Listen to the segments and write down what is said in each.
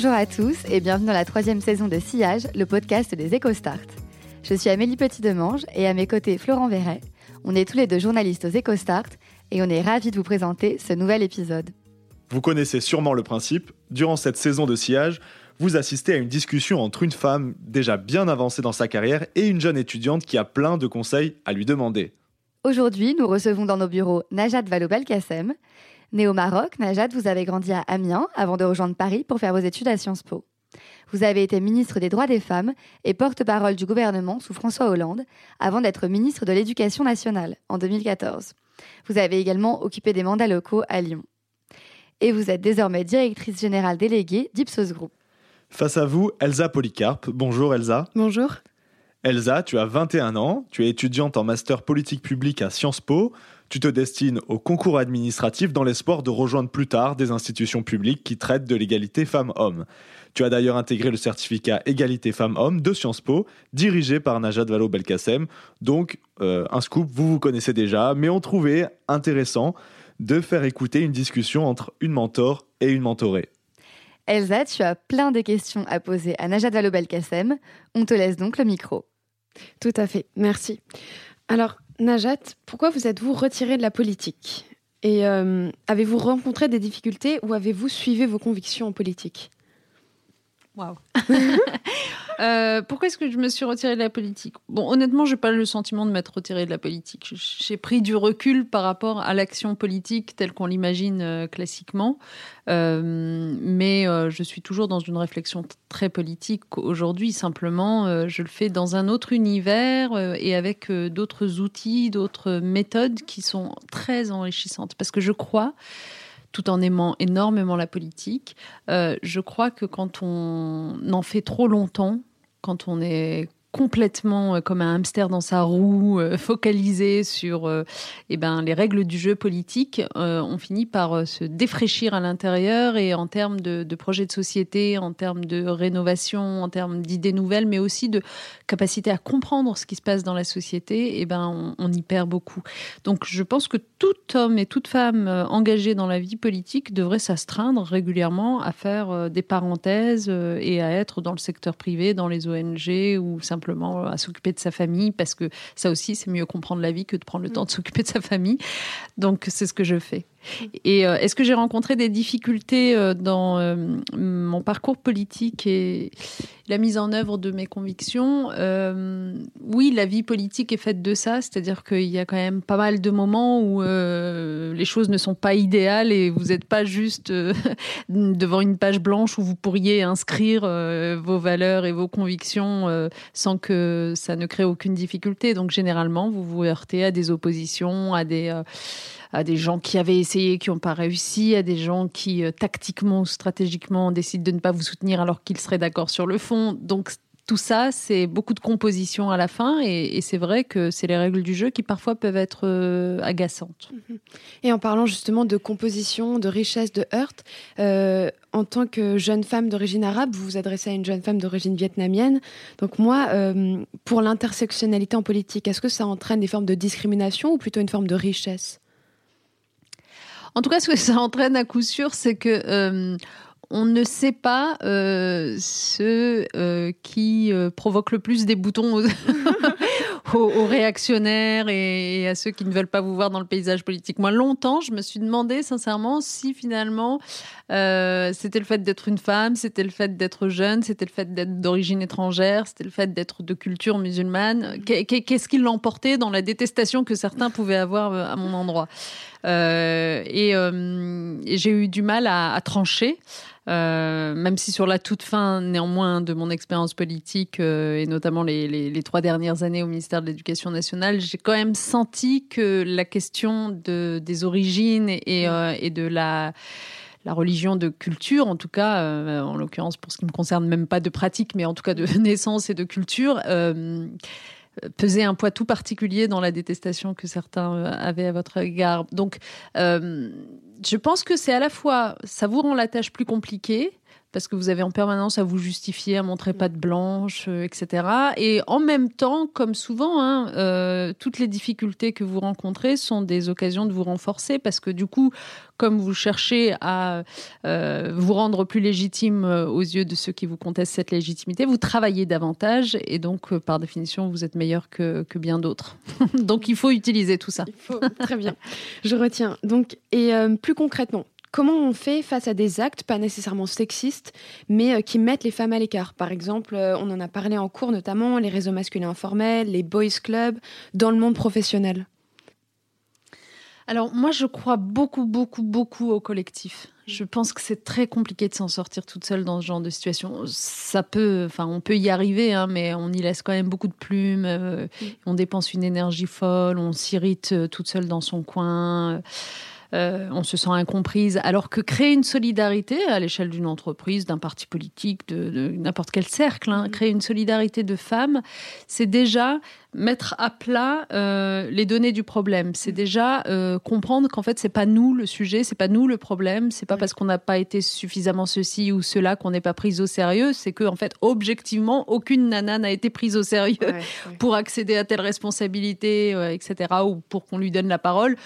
Bonjour à tous et bienvenue dans la troisième saison de Sillage, le podcast des EcoStart. Je suis Amélie Petit-Demange et à mes côtés Florent Verret. On est tous les deux journalistes aux EcoStart et on est ravis de vous présenter ce nouvel épisode. Vous connaissez sûrement le principe, durant cette saison de sillage, vous assistez à une discussion entre une femme déjà bien avancée dans sa carrière et une jeune étudiante qui a plein de conseils à lui demander. Aujourd'hui, nous recevons dans nos bureaux Najat Vallaud-Belkacem. Née au Maroc, Najat, vous avez grandi à Amiens avant de rejoindre Paris pour faire vos études à Sciences Po. Vous avez été ministre des droits des femmes et porte-parole du gouvernement sous François Hollande avant d'être ministre de l'Éducation nationale en 2014. Vous avez également occupé des mandats locaux à Lyon. Et vous êtes désormais directrice générale déléguée d'Ipsos Group. Face à vous, Elsa Polycarpe. Bonjour Elsa. Bonjour. Elsa, tu as 21 ans, tu es étudiante en master politique publique à Sciences Po. Tu te destines au concours administratif dans l'espoir de rejoindre plus tard des institutions publiques qui traitent de l'égalité femmes-hommes. Tu as d'ailleurs intégré le certificat Égalité femmes-hommes de Sciences Po, dirigé par Najat Vallaud-Belkacem. Donc, euh, un scoop, vous vous connaissez déjà, mais on trouvait intéressant de faire écouter une discussion entre une mentor et une mentorée. Elsa, tu as plein de questions à poser à Najat Vallaud-Belkacem. On te laisse donc le micro. Tout à fait, merci. Alors, Najat, pourquoi vous êtes-vous retirée de la politique? Et euh, avez-vous rencontré des difficultés ou avez-vous suivi vos convictions en politique? Euh, pourquoi est-ce que je me suis retirée de la politique? Bon, honnêtement, je n'ai pas le sentiment de m'être retirée de la politique. J'ai pris du recul par rapport à l'action politique telle qu'on l'imagine euh, classiquement. Euh, mais je suis toujours dans une réflexion très politique aujourd'hui. Simplement, je le fais dans un autre univers et avec d'autres outils, d'autres méthodes qui sont très enrichissantes. Parce que je crois tout en aimant énormément la politique. je crois que quand on en fait trop longtemps, quand on est complètement euh, comme un hamster dans sa roue, euh, focalisé sur euh, eh ben, les règles du jeu politique, on finit par se défraîchir à l'intérieur et en termes de, de projets de société, en termes de rénovation, en termes d'idées nouvelles, mais aussi de capacité à comprendre ce qui se passe dans la société, eh ben, on, y perd beaucoup. Donc je pense que tout homme et toute femme engagée dans la vie politique devrait s'astreindre régulièrement à faire des parenthèses et à être dans le secteur privé, dans les ONG ou simplement simplement à s'occuper de sa famille, parce que ça aussi, c'est mieux comprendre la vie que de prendre le temps de s'occuper de sa famille. Donc, c'est ce que je fais. Et euh, est-ce que j'ai rencontré des difficultés euh, dans euh, mon parcours politique et la mise en œuvre de mes convictions? Oui, la vie politique est faite de ça, c'est-à-dire qu'il y a quand même pas mal de moments où les choses ne sont pas idéales et vous n'êtes pas juste devant une page blanche où vous pourriez inscrire vos valeurs et vos convictions sans que ça ne crée aucune difficulté. Donc généralement, vous vous heurtez à des oppositions, à des à des gens qui avaient essayé, qui n'ont pas réussi, à des gens qui, euh, tactiquement ou stratégiquement, décident de ne pas vous soutenir alors qu'ils seraient d'accord sur le fond. Donc, tout ça, c'est beaucoup de composition à la fin, et, c'est vrai que c'est les règles du jeu qui parfois peuvent être euh, agaçantes. Mhm. Et en parlant justement de composition, de richesse, de heurte, euh, en tant que jeune femme d'origine arabe, vous vous adressez à une jeune femme d'origine vietnamienne. Donc moi, pour l'intersectionnalité en politique, est-ce que ça entraîne des formes de discrimination ou plutôt une forme de richesse? En tout cas, ce que ça entraîne à coup sûr, c'est que euh, on ne sait pas euh, ce euh, qui provoque le plus des boutons aux, réactionnaires et, à ceux qui ne veulent pas vous voir dans le paysage politique. Moi, longtemps, je me suis demandé sincèrement si finalement c'était le fait d'être une femme, c'était le fait d'être jeune, c'était le fait d'être d'origine étrangère, c'était le fait d'être de culture musulmane. Qu'est-ce qui l'emportait dans la détestation que certains pouvaient avoir à mon endroit? Euh, euh, et, j'ai eu du mal à, trancher. Euh, même si sur la toute fin, néanmoins, de mon expérience politique, et notamment les, trois dernières années au ministère de l'Éducation nationale, j'ai quand même senti que la question de, des origines et, et de la, la religion de culture, en tout cas, en l'occurrence pour ce qui me concerne, même pas de pratique, mais en tout cas de naissance et de culture, pesait un poids tout particulier dans la détestation que certains euh, avaient à votre égard. Donc, euh, je pense que c'est à la fois, ça vous rend la tâche plus compliquée, parce que vous avez en permanence à vous justifier, à montrer pas de blanche, euh, etc. Et en même temps, comme souvent, hein, euh, toutes les difficultés que vous rencontrez sont des occasions de vous renforcer, parce que du coup, comme vous cherchez à euh, vous rendre plus légitime aux yeux de ceux qui vous contestent cette légitimité, vous travaillez davantage, et donc, par définition, vous êtes meilleur que, que bien d'autres. donc, il faut utiliser tout ça. Il faut, très bien. Je retiens. Donc, et plus concrètement, Comment on fait face à des actes, pas nécessairement sexistes, mais euh, qui mettent les femmes à l'écart Par exemple, euh, on en a parlé en cours notamment, les réseaux masculins informels, les boys clubs, dans le monde professionnel. Alors moi, je crois beaucoup, beaucoup, beaucoup au collectif. Je pense que c'est très compliqué de s'en sortir toute seule dans ce genre de situation. Ça peut, enfin, on peut y arriver, hein, mais on y laisse quand même beaucoup de plumes. Euh. On dépense une énergie folle, on s'irrite toute seule dans son coin. Euh, on se sent incomprise. Alors que créer une solidarité à l'échelle d'une entreprise, d'un parti politique, de, n'importe quel cercle, hein, mm. créer une solidarité de femmes, c'est déjà mettre à plat euh, les données du problème. C'est mm. déjà euh, comprendre qu'en fait c'est pas nous le sujet, c'est pas nous le problème, c'est pas mm. parce qu'on n'a pas été suffisamment ceci ou cela qu'on n'est pas prise au sérieux, c'est que en fait objectivement aucune nana n'a été prise au sérieux pour accéder à telle responsabilité, etc. ou pour qu'on lui donne la parole.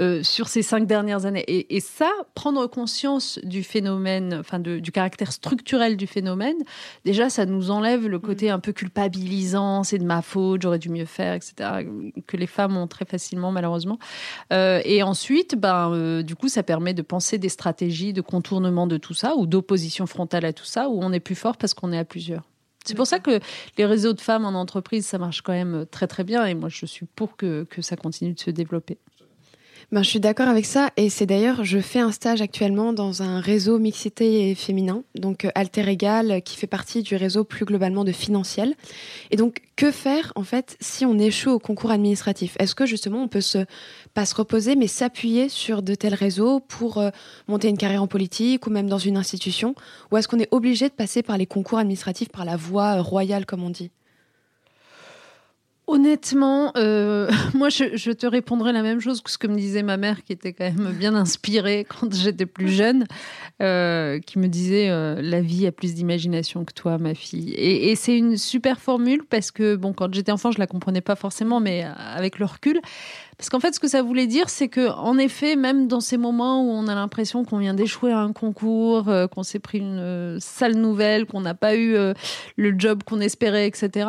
Euh, sur ces cinq dernières années. Et, ça, prendre conscience du phénomène, enfin du caractère structurel du phénomène, déjà, ça nous enlève le côté mm. un peu culpabilisant, c'est de ma faute, j'aurais dû mieux faire, etc., que les femmes ont très facilement, malheureusement. Euh, et ensuite, ben, euh, du coup, ça permet de penser des stratégies de contournement de tout ça ou d'opposition frontale à tout ça, où on est plus fort parce qu'on est à plusieurs. C'est pour ça que les réseaux de femmes en entreprise, ça marche quand même très très bien et moi je suis pour que, que ça continue de se développer. Ben, je suis d'accord avec ça et c'est d'ailleurs, je fais un stage actuellement dans un réseau mixité et féminin, donc euh, Alter Egal, qui fait partie du réseau plus globalement de Financiel. Et donc, que faire en fait si on échoue au concours administratif? Est-ce que justement on peut se pas se reposer, mais s'appuyer sur de tels réseaux pour euh, monter une carrière en politique ou même dans une institution? Ou est-ce qu'on est obligé de passer par les concours administratifs, par la voie royale comme on dit? Honnêtement, euh, moi, je, te répondrai la même chose que ce que me disait ma mère, qui était quand même bien inspirée quand j'étais plus jeune, euh, qui me disait euh, la vie a plus d'imagination que toi, ma fille. Et, et c'est une super formule parce que bon, quand j'étais enfant, je la comprenais pas forcément, mais avec le recul, parce qu'en fait, ce que ça voulait dire, c'est que, en effet, même dans ces moments où on a l'impression qu'on vient d'échouer à un concours, euh, qu'on s'est pris une euh, sale nouvelle, qu'on n'a pas eu euh, le job qu'on espérait, etc.,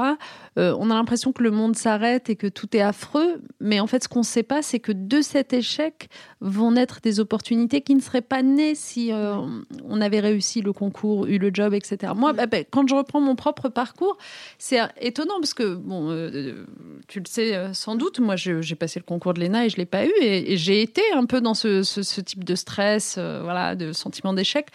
on a l'impression que le monde s'arrête et que tout est affreux. Mais en fait, ce qu'on ne sait pas, c'est que de cet échec vont naître des opportunités qui ne seraient pas nées si on avait réussi le concours, eu le job, etc. Moi, bah, bah, quand je reprends mon propre parcours, c'est étonnant parce que, bon, tu le sais sans doute, moi, j'ai passé le concours cours de l'ENA et je l'ai pas eu. Et, j'ai été un peu dans ce, type de stress, euh, voilà, de sentiment d'échec.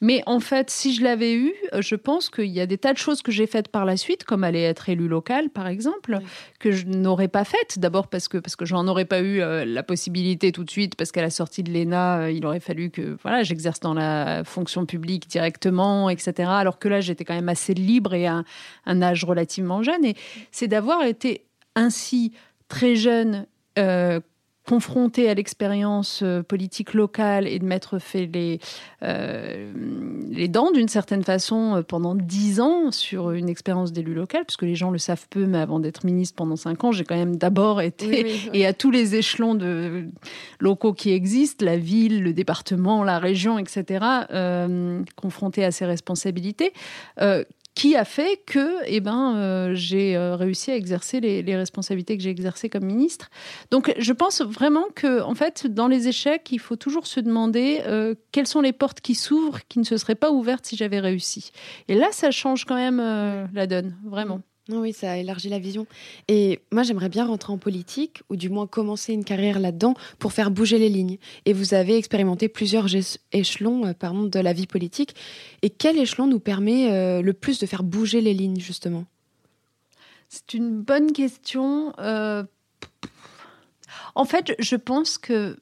Mais en fait, si je l'avais eu, je pense qu'il y a des tas de choses que j'ai faites par la suite, comme aller être élu local, par exemple, que je n'aurais pas faites. D'abord parce que parce que j'en aurais pas eu euh, la possibilité tout de suite, parce qu'à la sortie de l'ENA, euh, il aurait fallu que voilà, j'exerce dans la fonction publique directement, etc. Alors que là, j'étais quand même assez libre et à un âge relativement jeune. Et c'est d'avoir été ainsi très jeune euh, confronté à l'expérience euh, politique locale et de m'être fait les, euh, les dents d'une certaine façon pendant dix ans sur une expérience d'élu local, puisque les gens le savent peu, mais avant d'être ministre pendant cinq ans, j'ai quand même d'abord été, et à tous les échelons de locaux qui existent, la ville, le département, la région, etc., confronté à ces responsabilités, qui a fait que eh ben, euh, j'ai euh, réussi à exercer les, responsabilités que j'ai exercées comme ministre. Donc je pense vraiment que en fait, dans les échecs, il faut toujours se demander euh, quelles sont les portes qui s'ouvrent qui ne se seraient pas ouvertes si j'avais réussi. Et là, ça change quand même la donne, vraiment. Oui, ça élargit la vision. Et moi, j'aimerais bien rentrer en politique, ou du moins commencer une carrière là-dedans, pour faire bouger les lignes. Et vous avez expérimenté plusieurs échelons euh, de la vie politique. Et quel échelon nous permet euh, le plus de faire bouger les lignes, justement? C'est une bonne question. Euh, en fait, je pense que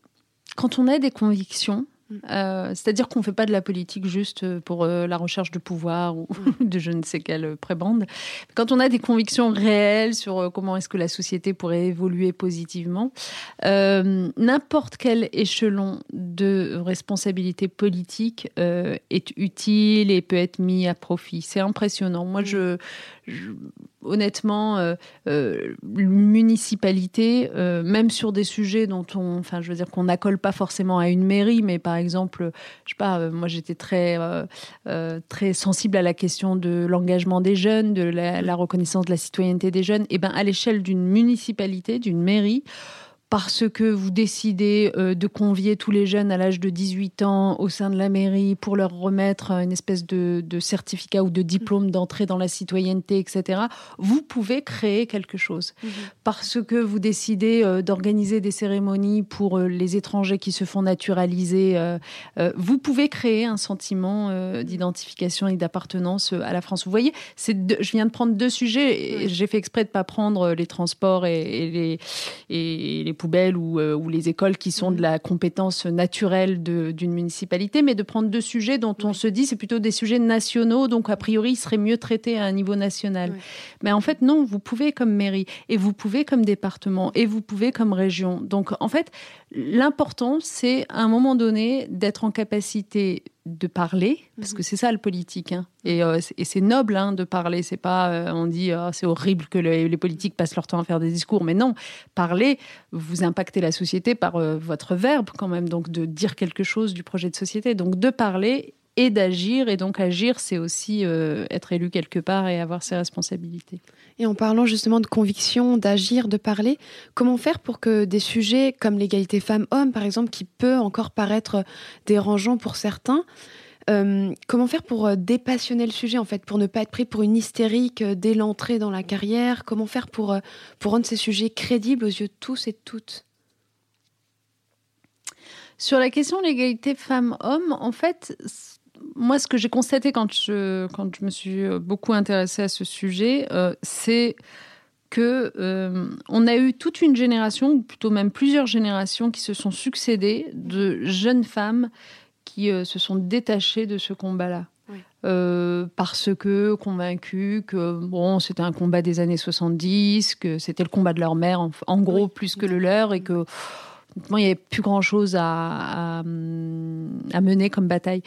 quand on a des convictions. Euh, c'est-à-dire qu'on ne fait pas de la politique juste pour euh, la recherche de pouvoir ou mm. de je ne sais quelle prébande. Quand on a des convictions réelles sur euh, comment est-ce que la société pourrait évoluer positivement, n'importe quel échelon de responsabilité politique est utile et peut être mis à profit. C'est impressionnant. Moi, mm. je, honnêtement, euh, euh, municipalité, euh, même sur des sujets dont on, enfin, je veux dire qu'on n'accole pas forcément à une mairie, mais par exemple, je sais pas, moi j'étais très très sensible à la question de l'engagement des jeunes, de la, la, reconnaissance de la citoyenneté des jeunes. Et ben à l'échelle d'une municipalité, d'une mairie parce que vous décidez euh, de convier tous les jeunes à l'âge de 18 ans au sein de la mairie pour leur remettre une espèce de, certificat ou de diplôme d'entrée dans la citoyenneté, etc., vous pouvez créer quelque chose. Mhm. Parce que vous décidez euh, d'organiser des cérémonies pour euh, les étrangers qui se font naturaliser, vous pouvez créer un sentiment d'identification et d'appartenance à la France. Vous voyez, je viens de prendre deux sujets. J'ai fait exprès de ne pas prendre les transports et, les, et les poubelles euh, ou, les écoles qui sont de mhm. la compétence naturelle d'une municipalité, mais de prendre deux sujets dont on se dit c'est plutôt des sujets nationaux, donc a priori ils seraient mieux traités à un niveau national. Mais en fait non, vous pouvez comme mairie et vous pouvez comme département et vous pouvez comme région. Donc en fait l'important c'est à un moment donné d'être en capacité de parler, parce que mhm. c'est ça le politique, hein. euh, et, c'est noble hein, de parler. C'est pas, euh, on dit, oh, c'est horrible que les, politiques passent leur temps à faire des discours, mais non, parler, vous impactez la société par euh, votre verbe quand même, donc de dire quelque chose du projet de société, donc de parler et d'agir, et donc agir, c'est aussi être élu quelque part et avoir ses responsabilités. Et en parlant justement de conviction, d'agir, de parler, comment faire pour que des sujets comme l'égalité femmes-hommes, par exemple, qui peut encore paraître dérangeant pour certains, euh, comment faire pour euh, dépassionner le sujet, en fait, pour ne pas être pris pour une hystérique euh, dès l'entrée dans la carrière? Comment faire pour, pour rendre ces sujets crédibles aux yeux de tous et de toutes? Sur la question de l'égalité femmes-hommes, en fait, moi, ce que j'ai constaté quand je, quand je me suis euh, beaucoup intéressée à ce sujet, euh, c'est que euh, on a eu toute une génération, ou plutôt même plusieurs générations, qui se sont succédées de jeunes femmes qui se sont détachées de ce combat-là. parce que convaincues que bon, c'était un combat des années 70, que c'était le combat de leur mère, en, gros, plus que le leur, et que il n'y avait plus grand-chose à, à, mener comme bataille.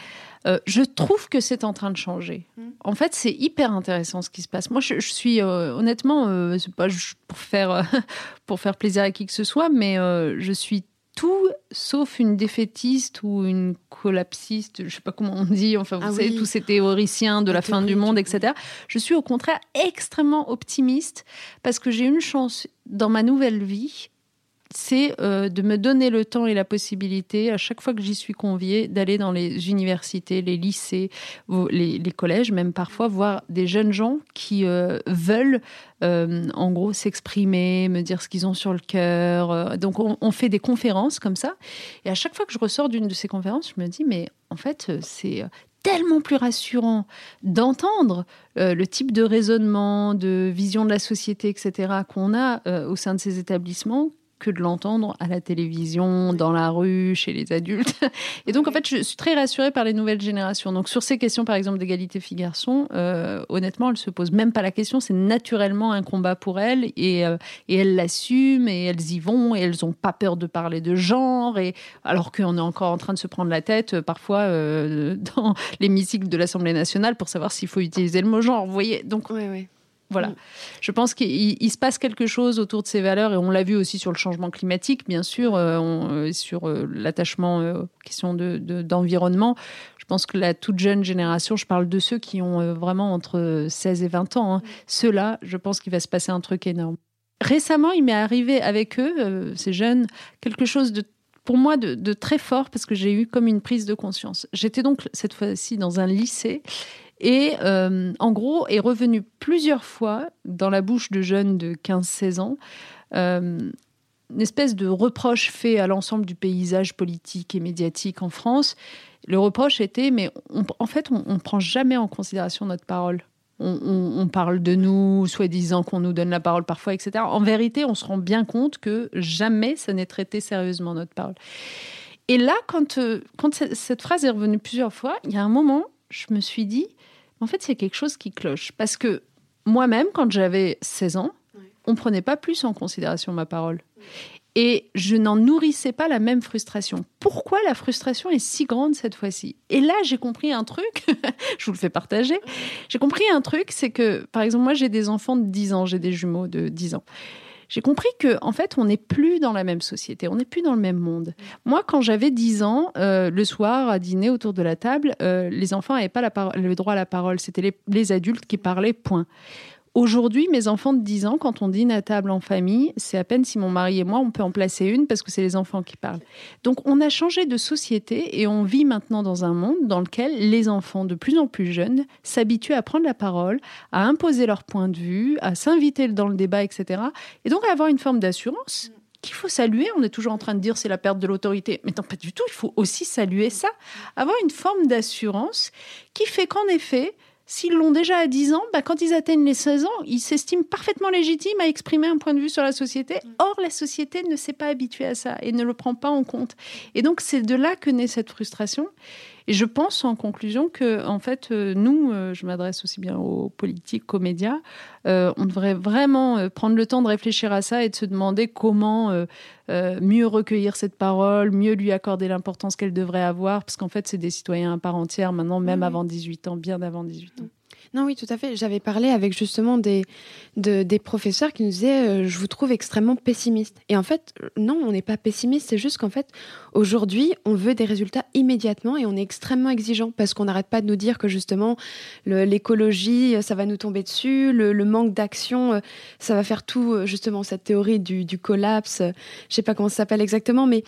Euh, je trouve que c'est en train de changer. Mm. En fait, c'est hyper intéressant ce qui se passe. Moi, je, suis euh, honnêtement, euh, c'est pas pour faire pour faire plaisir à qui que ce soit, mais je suis tout sauf une défaitiste ou une collapsiste, je sais pas comment on dit, enfin vous ah savez, tous ces théoriciens de la, fin du monde, etc. Je suis au contraire extrêmement optimiste parce que j'ai une chance dans ma nouvelle vie c'est euh, de me donner le temps et la possibilité, à chaque fois que j'y suis conviée, d'aller dans les universités, les lycées, les, collèges, même parfois, voir des jeunes gens qui euh, veulent, euh, en gros, s'exprimer, me dire ce qu'ils ont sur le cœur. Donc, on, on, fait des conférences comme ça. Et à chaque fois que je ressors d'une de ces conférences, je me dis, mais en fait, c'est tellement plus rassurant d'entendre le type de raisonnement, de vision de la société, etc., qu'on a au sein de ces établissements que de l'entendre à la télévision, dans la rue, chez les adultes. Et donc, en fait, je suis très rassurée par les nouvelles générations. Donc, sur ces questions, par exemple, d'égalité filles-garçons, euh, honnêtement, elles se posent même pas la question. C'est naturellement un combat pour elles et, euh, et elles l'assument et elles y vont et elles n'ont pas peur de parler de genre. Et alors qu'on est encore en train de se prendre la tête, euh, parfois, dans l'hémicycle de l'Assemblée nationale pour savoir s'il faut utiliser le mot genre. Vous voyez Donc, oui, oui. Voilà. Mm. Je pense qu'il se passe quelque chose autour de ces valeurs et on l'a vu aussi sur le changement climatique, bien sûr, euh, euh, sur euh, l'attachement aux questions d'environnement. De, je pense que la toute jeune génération, je parle de ceux qui ont vraiment entre 16 et 20 ans, hein, mm. ceux-là, je pense qu'il va se passer un truc énorme. Récemment, il m'est arrivé avec eux, ces jeunes, quelque chose de pour moi de, de, très fort parce que j'ai eu comme une prise de conscience. J'étais donc cette fois-ci dans un lycée et euh, en gros est revenu plusieurs fois dans la bouche de jeunes de 15-16 ans euh, une espèce de reproche fait à l'ensemble du paysage politique et médiatique en France. Le reproche était, mais en fait, on ne prend jamais en considération notre parole. On, parle de nous, soi-disant qu'on nous donne la parole parfois, etc. En vérité, on se rend bien compte que jamais ça n'est traité sérieusement notre parole. Et là, quand, euh, quand cette phrase est revenue plusieurs fois, il y a un moment, je me suis dit, en fait, c'est quelque chose qui cloche. Parce que moi-même, quand j'avais 16 ans, on ne prenait pas plus en considération ma parole. Et je n'en nourrissais pas la même frustration. Pourquoi la frustration est si grande cette fois-ci? Et là, j'ai compris un truc, je vous le fais partager. J'ai compris un truc, c'est que, par exemple, moi, j'ai des enfants de 10 ans, j'ai des jumeaux de 10 ans. J'ai compris que, en fait, on n'est plus dans la même société, on n'est plus dans le même monde. Moi, quand j'avais 10 ans, euh, le soir, à dîner autour de la table, euh, les enfants n'avaient pas le droit à la parole. C'était les, les adultes qui parlaient, point. Aujourd'hui, mes enfants de 10 ans, quand on dîne à table en famille, c'est à peine si mon mari et moi, on peut en placer une parce que c'est les enfants qui parlent. Donc, on a changé de société et on vit maintenant dans un monde dans lequel les enfants de plus en plus jeunes s'habituent à prendre la parole, à imposer leur point de vue, à s'inviter dans le débat, etc. Et donc, à avoir une forme d'assurance qu'il faut saluer. On est toujours en train de dire c'est la perte de l'autorité. Mais non, pas du tout. Il faut aussi saluer ça. Avoir une forme d'assurance qui fait qu'en effet, S'ils l'ont déjà à 10 ans, bah, quand ils atteignent les 16 ans, ils s'estiment parfaitement légitimes à exprimer un point de vue sur la société. Mm. Or, la société ne s'est pas habituée à ça et ne le prend pas en compte. Et donc, c'est de là que naît cette frustration. Et je pense en conclusion que, en fait, euh, nous, euh, je m'adresse aussi bien aux politiques qu'aux médias, euh, on devrait vraiment prendre le temps de réfléchir à ça et de se demander comment mieux recueillir cette parole, mieux lui accorder l'importance qu'elle devrait avoir, parce qu'en fait, c'est des citoyens à part entière maintenant, même avant 18 ans, bien avant 18 ans. Non, oui, tout à fait. J'avais parlé avec justement des, des professeurs qui nous disaient euh, Je vous trouve extrêmement pessimiste. Et en fait, non, on n'est pas pessimiste. C'est juste qu'en fait, aujourd'hui, on veut des résultats immédiatement et on est extrêmement exigeant parce qu'on n'arrête pas de nous dire que justement, l'écologie, ça va nous tomber dessus, le, manque d'action, euh, ça va faire tout, euh, justement, cette théorie du, du collapse. Je sais pas comment ça s'appelle exactement, mais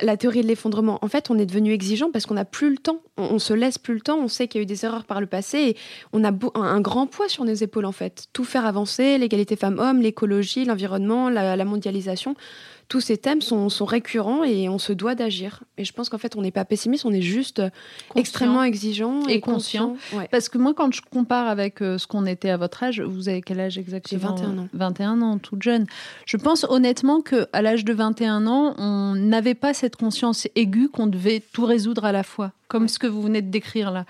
la théorie de l'effondrement. En fait, on est devenu exigeant parce qu'on n'a plus le temps. On, on, se laisse plus le temps. On sait qu'il y a eu des erreurs par le passé et on a un, grand poids sur nos épaules en fait. Tout faire avancer, l'égalité femmes-hommes, l'écologie, l'environnement, la, mondialisation tous ces thèmes sont, récurrents et on se doit d'agir. Et je pense qu'en fait, on n'est pas pessimiste, on est juste extrêmement exigeant et, conscient. Parce que moi, quand je compare avec euh, ce qu'on était à votre âge, vous avez quel âge exactement? J'ai 21 ans. 21 ans, toute jeune. Je pense honnêtement qu'à l'âge de 21 ans, on n'avait pas cette conscience aiguë qu'on devait tout résoudre à la fois comme ce que vous venez de décrire là.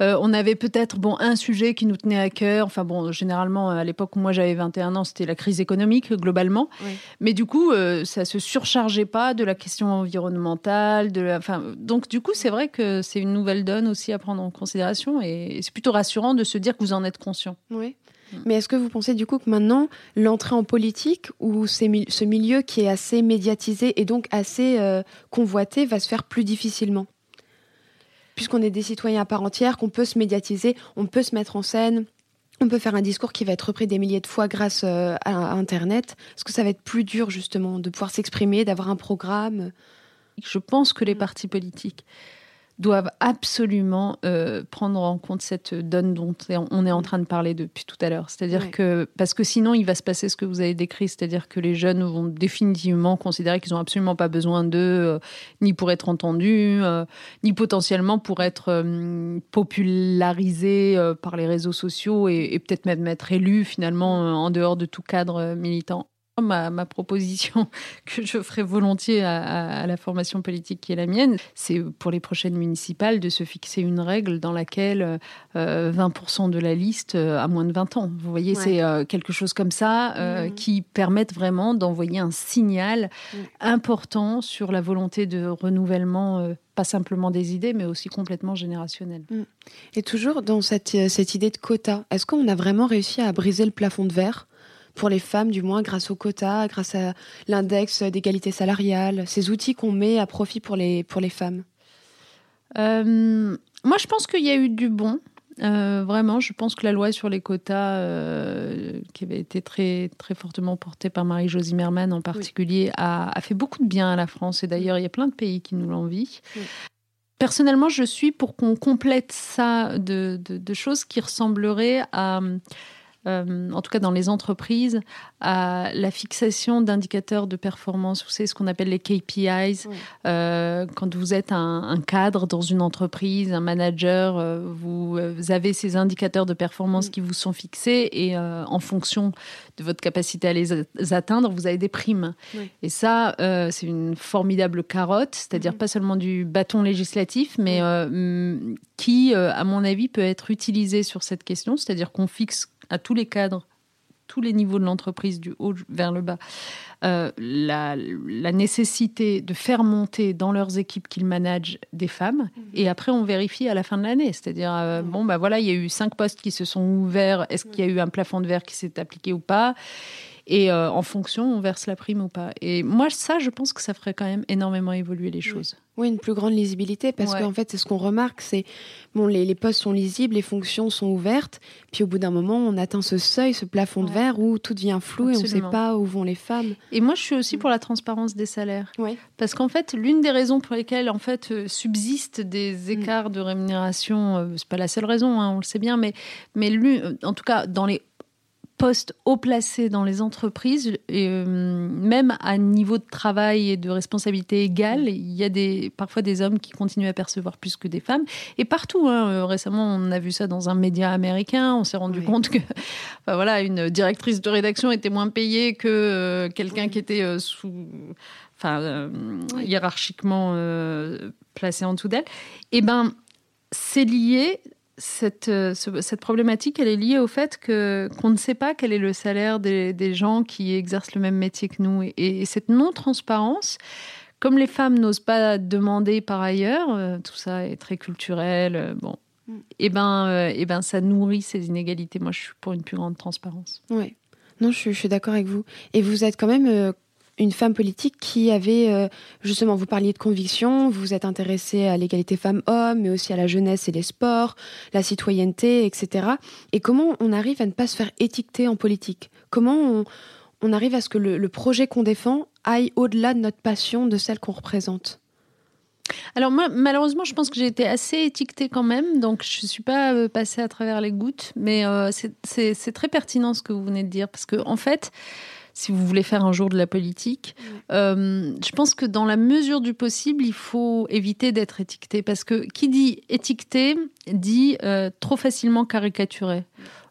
Euh, on avait peut-être bon un sujet qui nous tenait à cœur. Enfin bon, généralement à l'époque où moi j'avais 21 ans, c'était la crise économique globalement. Mais du coup, euh, ça se surchargeait pas de la question environnementale, de enfin, donc du coup, c'est vrai que c'est une nouvelle donne aussi à prendre en considération et c'est plutôt rassurant de se dire que vous en êtes conscient. Oui. Mm. Mais est-ce que vous pensez du coup que maintenant, l'entrée en politique ou ce milieu qui est assez médiatisé et donc assez euh, convoité va se faire plus difficilement? Puisqu'on est des citoyens à part entière, qu'on peut se médiatiser, on peut se mettre en scène, on peut faire un discours qui va être repris des milliers de fois grâce euh, à Internet. Est-ce que ça va être plus dur justement de pouvoir s'exprimer, d'avoir un programme Je pense que les partis politiques doivent absolument euh, prendre en compte cette donne dont on est en train de parler depuis tout à l'heure. C'est-à-dire que, parce que sinon, il va se passer ce que vous avez décrit, c'est-à-dire que les jeunes vont définitivement considérer qu'ils n'ont absolument pas besoin d'eux, euh, ni pour être entendus, euh, ni potentiellement pour être popularisés par les réseaux sociaux et, et peut-être même être élus finalement en dehors de tout cadre militant. Ma, proposition que je ferai volontiers à, la formation politique qui est la mienne, c'est pour les prochaines municipales de se fixer une règle dans laquelle 20% euh, de la liste euh, a moins de 20 ans. Vous voyez, c'est euh, quelque chose comme ça mmh. qui permette vraiment d'envoyer un signal mmh. important sur la volonté de renouvellement pas simplement des idées, mais aussi complètement générationnel. Mmh. Et toujours dans cette, cette idée de quota, est-ce qu'on a vraiment réussi à briser le plafond de verre? Pour les femmes, du moins grâce au quota, grâce à l'index d'égalité salariale, ces outils qu'on met à profit pour les, pour les femmes euh, Moi, je pense qu'il y a eu du bon. Euh, vraiment, je pense que la loi sur les quotas, euh, qui avait été très, très fortement portée par Marie-Josie Zimmermann en particulier, a, fait beaucoup de bien à la France. Et d'ailleurs, il y a plein de pays qui nous l'envient. Personnellement, je suis pour qu'on complète ça de, de, de, choses qui ressembleraient à euh, en tout cas dans les entreprises, à la fixation d'indicateurs de performance. Vous savez ce qu'on appelle les KPIs. Euh, quand vous êtes un, cadre dans une entreprise, un manager, euh, vous, avez ces indicateurs de performance mm. qui vous sont fixés et en fonction de votre capacité à les atteindre, vous avez des primes. Et ça, c'est une formidable carotte, c'est-à-dire mm. pas seulement du bâton législatif, mais qui, à mon avis, peut être utilisé sur cette question, c'est-à-dire qu'on fixe à tous les cadres, tous les niveaux de l'entreprise, du haut vers le bas, euh, la, nécessité de faire monter dans leurs équipes qu'ils managent des femmes. Mhm. Et après, on vérifie à la fin de l'année. C'est-à-dire, euh, mhm. bon, bah voilà, il y a eu cinq postes qui se sont ouverts. Est-ce qu'il y a eu un plafond de verre qui s'est appliqué ou pas? Et euh, en fonction, on verse la prime ou pas. Et moi, ça, je pense que ça ferait quand même énormément évoluer les choses. Oui, une plus grande lisibilité, parce qu'en fait, c'est ce qu'on remarque, c'est bon, les, les, postes sont lisibles, les fonctions sont ouvertes, puis au bout d'un moment, on atteint ce seuil, ce plafond de verre où tout devient flou et on ne sait pas où vont les femmes. Et moi, je suis aussi pour la transparence des salaires, parce qu'en fait, l'une des raisons pour lesquelles en fait euh, subsistent des mm. écarts de rémunération, euh, c'est pas la seule raison, hein, on le sait bien, mais mais en tout cas dans les postes haut placés dans les entreprises, et, euh, même à niveau de travail et de responsabilité égale, il y a des, parfois des hommes qui continuent à percevoir plus que des femmes. Et partout, hein, euh, récemment, on a vu ça dans un média américain, on s'est rendu compte que voilà, une directrice de rédaction était moins payée que euh, quelqu'un qui était sous... Enfin, hiérarchiquement placé en dessous d'elle. Et eh ben, c'est lié cette, euh, cette, problématique, elle est liée au fait que qu'on ne sait pas quel est le salaire des, gens qui exercent le même métier que nous. Et, cette non-transparence, comme les femmes n'osent pas demander par ailleurs, euh, tout ça est très culturel, euh, bon, mm. et eh ben, et ben, ça nourrit ces inégalités. Moi, je suis pour une plus grande transparence. Oui. Non, je, je suis d'accord avec vous. Et vous êtes quand même une femme politique qui avait, euh, justement, vous parliez de conviction, vous êtes intéressée à l'égalité femmes-hommes, mais aussi à la jeunesse et les sports, la citoyenneté, etc. Et comment on arrive à ne pas se faire étiqueter en politique? Comment on, arrive à ce que le, projet qu'on défend aille au-delà de notre passion, de celle qu'on représente? Alors moi, malheureusement, je pense que j'ai été assez étiquetée quand même, donc je ne suis pas euh, passée à travers les gouttes, mais euh, c'est très pertinent ce que vous venez de dire, parce que en fait, si vous voulez faire un jour de la politique. Euh, je pense que dans la mesure du possible, il faut éviter d'être étiqueté parce que qui dit étiqueté dit euh, trop facilement caricaturé.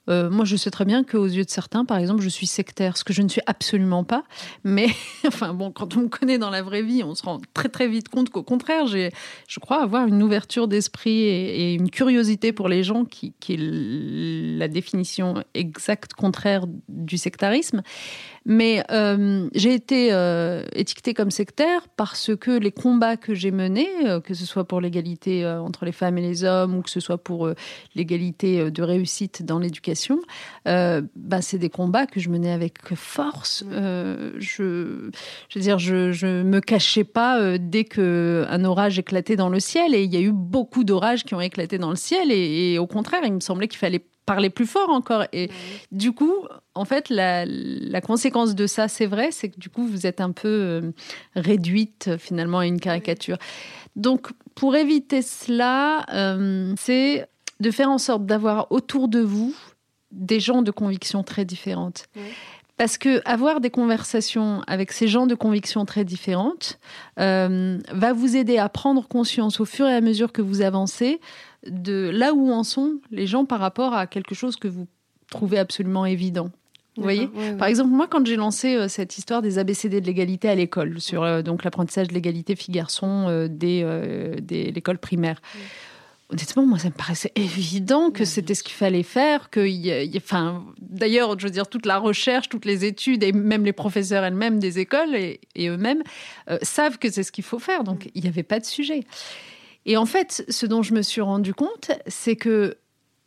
Euh, moi, je sais très bien qu'aux yeux de certains, par exemple, je suis sectaire, ce que je ne suis absolument pas. Mais, enfin, bon, quand on me connaît dans la vraie vie, on se rend très, très vite compte qu'au contraire, j'ai, je crois avoir une ouverture d'esprit et, une curiosité pour les gens qui, qui est la définition exacte contraire du sectarisme. Mais euh, j'ai été euh, étiquetée comme sectaire parce que les combats que j'ai menés, euh, que ce soit pour l'égalité entre les femmes et les hommes ou que ce soit pour l'égalité de réussite dans l'éducation, bah, c'est des combats que je menais avec force. je, je veux dire, je, je me cachais pas dès qu'un orage éclatait dans le ciel. Et il y a eu beaucoup d'orages qui ont éclaté dans le ciel. Et au contraire, il me semblait qu'il fallait parler plus fort encore. Et du coup, en fait, la, conséquence de ça, c'est vrai, c'est que du coup, vous êtes un peu euh, réduite finalement à une caricature. Donc, pour éviter cela, euh, c'est de faire en sorte d'avoir autour de vous des gens de convictions très différentes. Parce que avoir des conversations avec ces gens de convictions très différentes euh, va vous aider à prendre conscience au fur et à mesure que vous avancez de là où en sont les gens par rapport à quelque chose que vous trouvez absolument évident. Vous voyez? Par exemple, moi, quand j'ai lancé euh, cette histoire des ABCD de l'égalité à l'école, sur euh, donc l'apprentissage de l'égalité filles-garçons dès, l'école primaire, honnêtement, moi, ça me paraissait évident que c'était ce qu'il fallait faire. Que, enfin, d'ailleurs, je veux dire, toute la recherche, toutes les études, et même les professeurs elles-mêmes des écoles et, eux-mêmes savent que c'est ce qu'il faut faire. Donc, il n'y avait pas de sujet. Et en fait, ce dont je me suis rendu compte, c'est que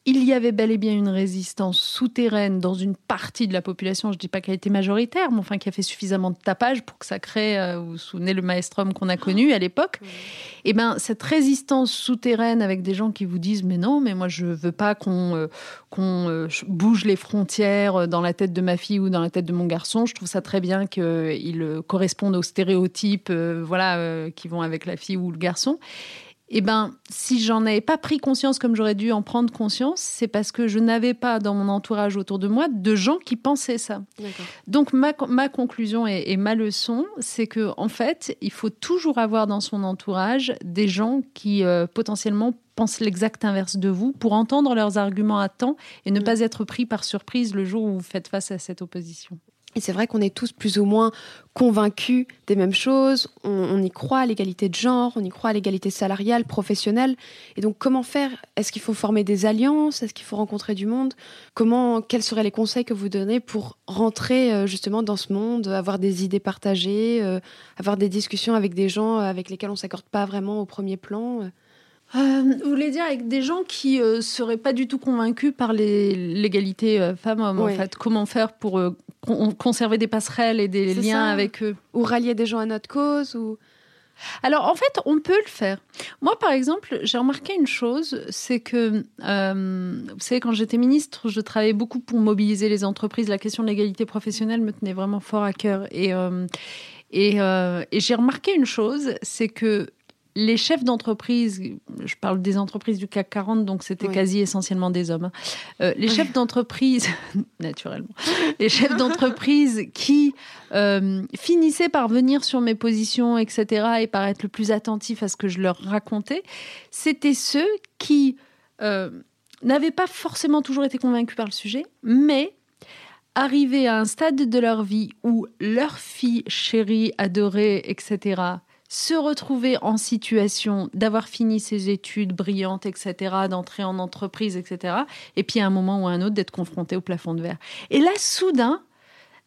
il y avait bel et bien une résistance souterraine dans une partie de la population, je ne dis pas qu'elle était majoritaire, mais enfin qui a fait suffisamment de tapage pour que ça crée, euh, vous vous souvenez, le maestrum qu'on a connu à l'époque. Et eh bien, cette résistance souterraine avec des gens qui vous disent Mais non, mais moi je veux pas qu'on euh, euh, bouge les frontières dans la tête de ma fille ou dans la tête de mon garçon, je trouve ça très bien qu'ils correspondent aux stéréotypes voilà, qui vont avec la fille ou le garçon. Eh ben, si j'en avais pas pris conscience comme j'aurais dû en prendre conscience, c'est parce que je n'avais pas dans mon entourage autour de moi de gens qui pensaient ça. Donc ma, ma conclusion et, ma leçon, c'est que en fait, il faut toujours avoir dans son entourage des gens qui euh, potentiellement pensent l'exact inverse de vous pour entendre leurs arguments à temps et ne mm. pas être pris par surprise le jour où vous faites face à cette opposition. Et c'est vrai qu'on est tous plus ou moins convaincus des mêmes choses. On, y croit à l'égalité de genre, on y croit à l'égalité salariale, professionnelle. Et donc, comment faire? Est-ce qu'il faut former des alliances? Est-ce qu'il faut rencontrer du monde? Comment Quels seraient les conseils que vous donnez pour rentrer euh, justement dans ce monde, avoir des idées partagées, euh, avoir des discussions avec des gens avec lesquels on s'accorde pas vraiment au premier plan euh, vous voulez dire avec des gens qui ne seraient pas du tout convaincus par l'égalité femmes-hommes, en fait? Comment faire pour conserver des passerelles et des liens avec eux. Ou rallier des gens à notre cause ou... Alors en fait, on peut le faire. Moi, par exemple, j'ai remarqué une chose, c'est que, euh, vous savez, quand j'étais ministre, je travaillais beaucoup pour mobiliser les entreprises. La question de l'égalité professionnelle me tenait vraiment fort à cœur. Et, euh, et, euh, et j'ai remarqué une chose, c'est que les chefs d'entreprise, je parle des entreprises du CAC 40, donc c'était quasi essentiellement des hommes. Hein. Euh, les chefs d'entreprise, naturellement, les chefs d'entreprise qui euh, finissaient par venir sur mes positions, etc., et par être le plus attentifs à ce que je leur racontais, c'était ceux qui euh, n'avaient pas forcément toujours été convaincus par le sujet, mais arrivaient à un stade de leur vie où leur fille chérie, adorée, etc., se retrouver en situation d'avoir fini ses études brillantes, etc., d'entrer en entreprise, etc., et puis à un moment ou à un autre d'être confronté au plafond de verre. Et là, soudain,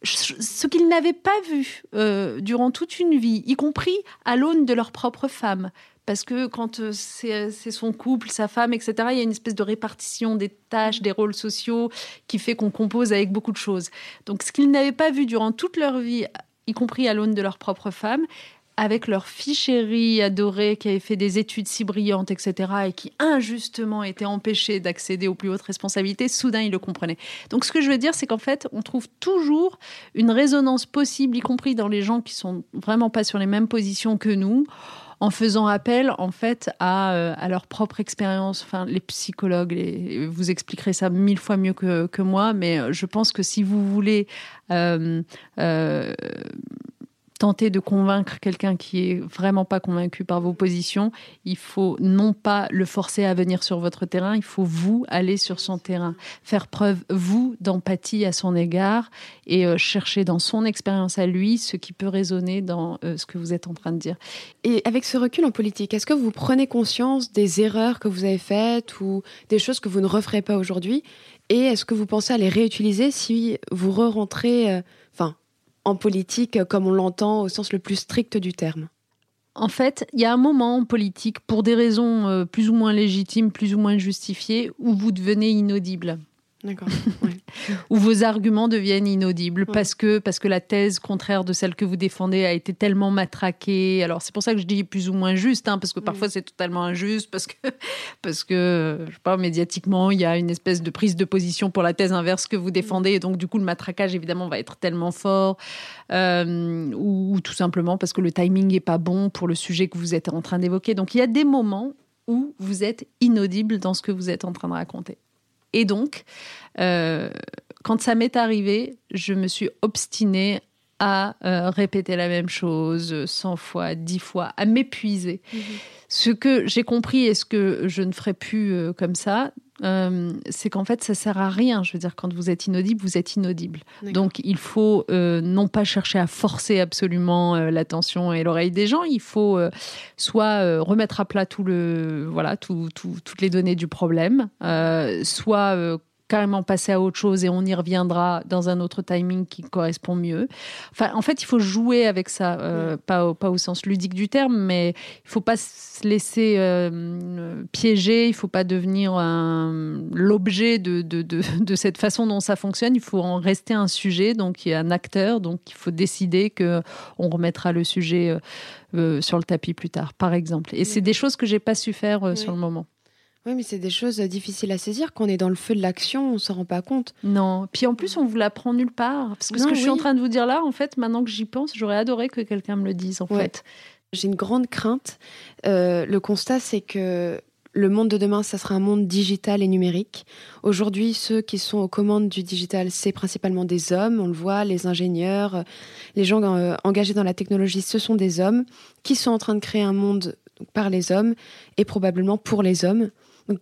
ce qu'ils n'avaient pas vu euh, durant toute une vie, y compris à l'aune de leur propre femme, parce que quand euh, c'est son couple, sa femme, etc., il y a une espèce de répartition des tâches, des rôles sociaux qui fait qu'on compose avec beaucoup de choses. Donc ce qu'ils n'avaient pas vu durant toute leur vie, y compris à l'aune de leur propre femme, avec leur fille chérie adorée qui avait fait des études si brillantes, etc., et qui injustement était empêchée d'accéder aux plus hautes responsabilités, soudain ils le comprenaient. Donc ce que je veux dire, c'est qu'en fait, on trouve toujours une résonance possible, y compris dans les gens qui sont vraiment pas sur les mêmes positions que nous en faisant appel en fait à, euh, leur propre expérience. Enfin, les psychologues, vous expliquerez ça mille fois mieux que, moi, mais je pense que si vous voulez euh, euh, tenter de convaincre quelqu'un qui est vraiment pas convaincu par vos positions, il faut non pas le forcer à venir sur votre terrain, il faut vous aller sur son terrain, faire preuve vous d'empathie à son égard et euh, chercher dans son expérience à lui ce qui peut résonner dans euh, ce que vous êtes en train de dire. Et avec ce recul en politique, est-ce que vous prenez conscience des erreurs que vous avez faites ou des choses que vous ne referez pas aujourd'hui? Et est-ce que vous pensez à les réutiliser si vous re-rentrez, euh, en politique comme on l'entend au sens le plus strict du terme en fait, il y a un moment en politique, pour des raisons euh, plus ou moins légitimes, plus ou moins justifiées, où vous devenez inaudible. D'accord. où vos arguments deviennent inaudibles parce que parce que la thèse contraire de celle que vous défendez a été tellement matraquée. Alors c'est pour ça que je dis plus ou moins juste, hein, parce que parfois c'est totalement injuste, parce que parce que je sais pas médiatiquement il y a une espèce de prise de position pour la thèse inverse que vous défendez, et donc du coup le matraquage évidemment va être tellement fort, euh, ou, ou tout simplement parce que le timing est pas bon pour le sujet que vous êtes en train d'évoquer. Donc il y a des moments où vous êtes inaudible dans ce que vous êtes en train de raconter. Et donc, euh, quand ça m'est arrivé, je me suis obstinée à euh, répéter la même chose 100 fois, 10 fois, à m'épuiser. Mhm. Ce que j'ai compris et ce que je ne ferai plus euh, comme ça, euh, c'est qu'en fait, ça sert à rien. Je veux dire, quand vous êtes inaudible, vous êtes inaudible. Donc, il faut non pas chercher à forcer absolument l'attention et l'oreille des gens. Il faut soit remettre à plat tout le, voilà, toutes les données du problème, soit carrément passer à autre chose et on y reviendra dans un autre timing qui correspond mieux. Enfin, en fait, il faut jouer avec ça, euh, pas, au, pas au sens ludique du terme, mais il faut pas se laisser euh, piéger, il faut pas devenir l'objet de, de, de, de, cette façon dont ça fonctionne. Il faut en rester un sujet, donc il y a un acteur, donc il faut décider que on remettra le sujet euh, sur le tapis plus tard, par exemple. Et c'est des choses que j'ai pas su faire sur le moment. Oui, mais c'est des choses difficiles à saisir. Quand on est dans le feu de l'action, on s'en rend pas compte. Non. Puis en plus, on vous l'apprend nulle part. Parce que ce que je suis en train de vous dire là, en fait, maintenant que j'y pense, j'aurais adoré que quelqu'un me le dise, en fait. J'ai une grande crainte. Euh, le constat, c'est que le monde de demain, ça sera un monde digital et numérique. Aujourd'hui, ceux qui sont aux commandes du digital, c'est principalement des hommes. On le voit, les ingénieurs, les gens euh, engagés dans la technologie, ce sont des hommes qui sont en train de créer un monde par les hommes et probablement pour les hommes.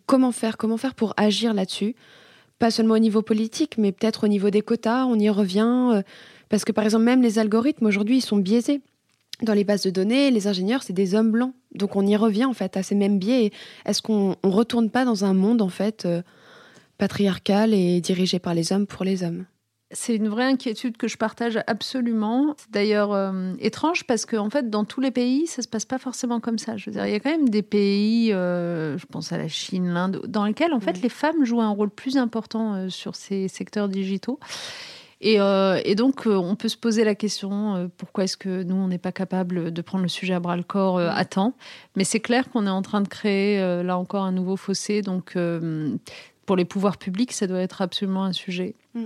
Comment faire Comment faire pour agir là-dessus? Pas seulement au niveau politique, mais peut-être au niveau des quotas. On y revient euh, parce que par exemple, même les algorithmes aujourd'hui, ils sont biaisés dans les bases de données, les ingénieurs, c'est des hommes blancs. Donc on y revient en fait à ces mêmes biais. Est-ce qu'on ne retourne pas dans un monde en fait euh, patriarcal et dirigé par les hommes pour les hommes? C'est une vraie inquiétude que je partage absolument. C'est d'ailleurs euh, étrange parce que en fait, dans tous les pays, ça se passe pas forcément comme ça. Je veux dire, il y a quand même des pays, euh, je pense à la Chine, l'Inde, dans lesquels en fait les femmes jouent un rôle plus important sur ces secteurs digitaux. Euh, et, donc, euh, on peut se poser la question euh, pourquoi est-ce que nous, on n'est pas capable de prendre le sujet à bras le corps à temps? Mais c'est clair qu'on est en train de créer là encore un nouveau fossé. Donc, pour les pouvoirs publics, ça doit être absolument un sujet. Mm.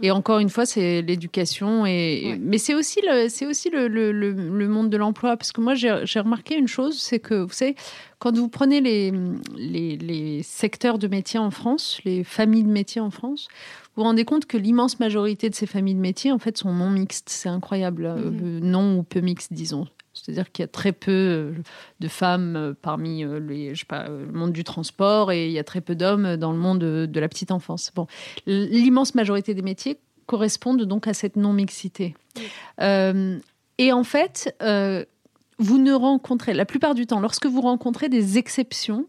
Et encore une fois, c'est l'éducation. Et, Mais c'est aussi, le, aussi le, le, le, monde de l'emploi. Parce que moi, j'ai, remarqué une chose c'est que, vous savez, quand vous prenez les, les, les, secteurs de métiers en France, les familles de métiers en France, vous vous rendez compte que l'immense majorité de ces familles de métiers, en fait, sont non mixtes. C'est incroyable. Euh, non ou peu mixtes, disons. C'est-à-dire qu'il y a très peu euh, de femmes euh, parmi les, je sais pas, le monde du transport et il y a très peu d'hommes dans le monde de, la petite enfance. Bon, l'immense majorité des métiers correspondent donc à cette non-mixité. et en fait, vous ne rencontrez, la plupart du temps, lorsque vous rencontrez des exceptions,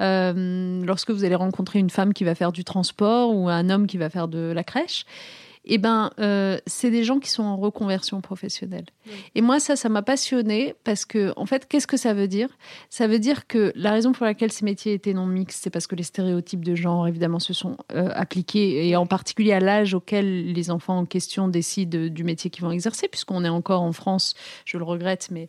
euh, lorsque vous allez rencontrer une femme qui va faire du transport ou un homme qui va faire de la crèche, eh ben, euh, c'est des gens qui sont en reconversion professionnelle. Et moi, ça, ça m'a passionné parce que, en fait, qu'est-ce que ça veut dire? Ça veut dire que la raison pour laquelle ces métiers étaient non mixtes, c'est parce que les stéréotypes de genre, évidemment, se sont euh, appliqués, et en particulier à l'âge auquel les enfants en question décident du métier qu'ils vont exercer, puisqu'on est encore en France, je le regrette, mais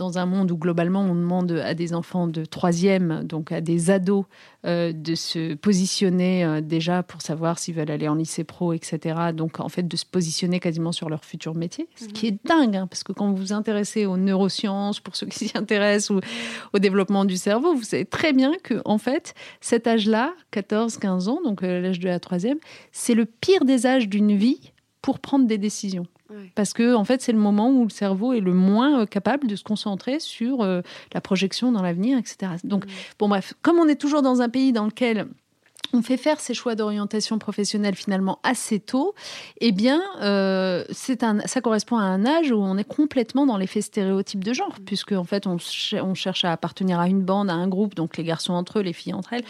dans un monde où globalement on demande à des enfants de troisième, donc à des ados, euh, de se positionner euh, déjà pour savoir s'ils veulent aller en lycée pro, etc. Donc en fait de se positionner quasiment sur leur futur métier, ce qui est dingue, hein, parce que quand vous vous intéressez aux neurosciences, pour ceux qui s'y intéressent, ou au développement du cerveau, vous savez très bien que en fait cet âge-là, 14-15 ans, donc euh, l'âge de la troisième, c'est le pire des âges d'une vie pour prendre des décisions. Parce que en fait, c'est le moment où le cerveau est le moins euh, capable de se concentrer sur euh, la projection dans l'avenir, etc. Donc, bon bref, comme on est toujours dans un pays dans lequel on fait faire ces choix d'orientation professionnelle finalement assez tôt, eh bien, euh, c'est un, ça correspond à un âge où on est complètement dans l'effet stéréotype de genre, puisque en fait, on, on, cherche à appartenir à une bande, à un groupe, donc les garçons entre eux, les filles entre elles.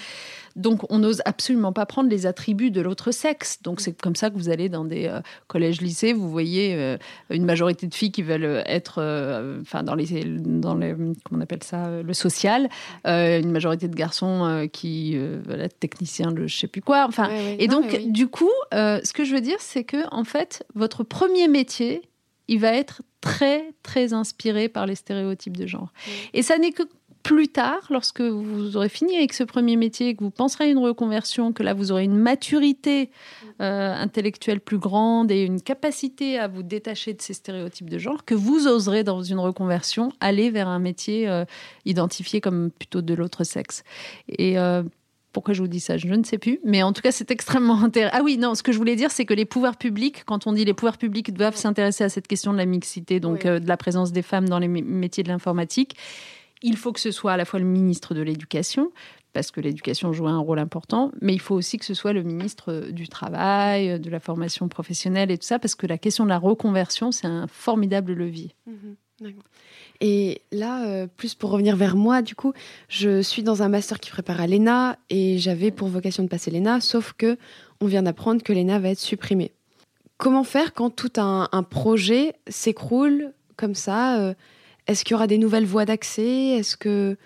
Donc, on n'ose absolument pas prendre les attributs de l'autre sexe. Donc, c'est comme ça que vous allez dans des euh, collèges, lycées, vous voyez euh, une majorité de filles qui veulent être, euh, enfin, dans les, dans les, comment on appelle ça, le social, une majorité de garçons qui veulent être techniciens de je sais plus quoi. Enfin, et donc, du coup, ce que je veux dire, c'est que en fait, votre premier métier, il va être très, très inspiré par les stéréotypes de genre. Et ça n'est que plus tard, lorsque vous aurez fini avec ce premier métier, que vous penserez à une reconversion, que là vous aurez une maturité euh, intellectuelle plus grande et une capacité à vous détacher de ces stéréotypes de genre, que vous oserez dans une reconversion aller vers un métier euh, identifié comme plutôt de l'autre sexe. Et euh, pourquoi je vous dis ça Je ne sais plus. Mais en tout cas, c'est extrêmement intéressant. Ah oui, non, ce que je voulais dire, c'est que les pouvoirs publics, quand on dit les pouvoirs publics doivent s'intéresser à cette question de la mixité, donc de la présence des femmes dans les métiers de l'informatique, il faut que ce soit à la fois le ministre de l'Éducation, parce que l'éducation joue un rôle important, mais il faut aussi que ce soit le ministre du Travail, de la formation professionnelle et tout ça, parce que la question de la reconversion, c'est un formidable levier. Mhm, et là, euh, plus pour revenir vers moi, du coup, je suis dans un master qui prépare à l'ENA et j'avais pour vocation de passer l'ENA, sauf que on vient d'apprendre que l'ENA va être supprimée. Comment faire quand tout un, projet s'écroule comme ça euh, est-ce qu'il y aura des nouvelles voies d'accès? Est-ce que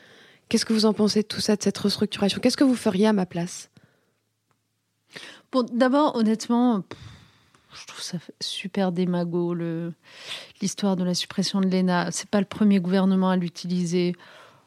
qu'est-ce que vous en pensez de tout ça, de cette restructuration? Qu'est-ce que vous feriez à ma place? Bon, d'abord, honnêtement, je trouve ça super démago l'histoire de la suppression de l'ENA. C'est pas le premier gouvernement à l'utiliser.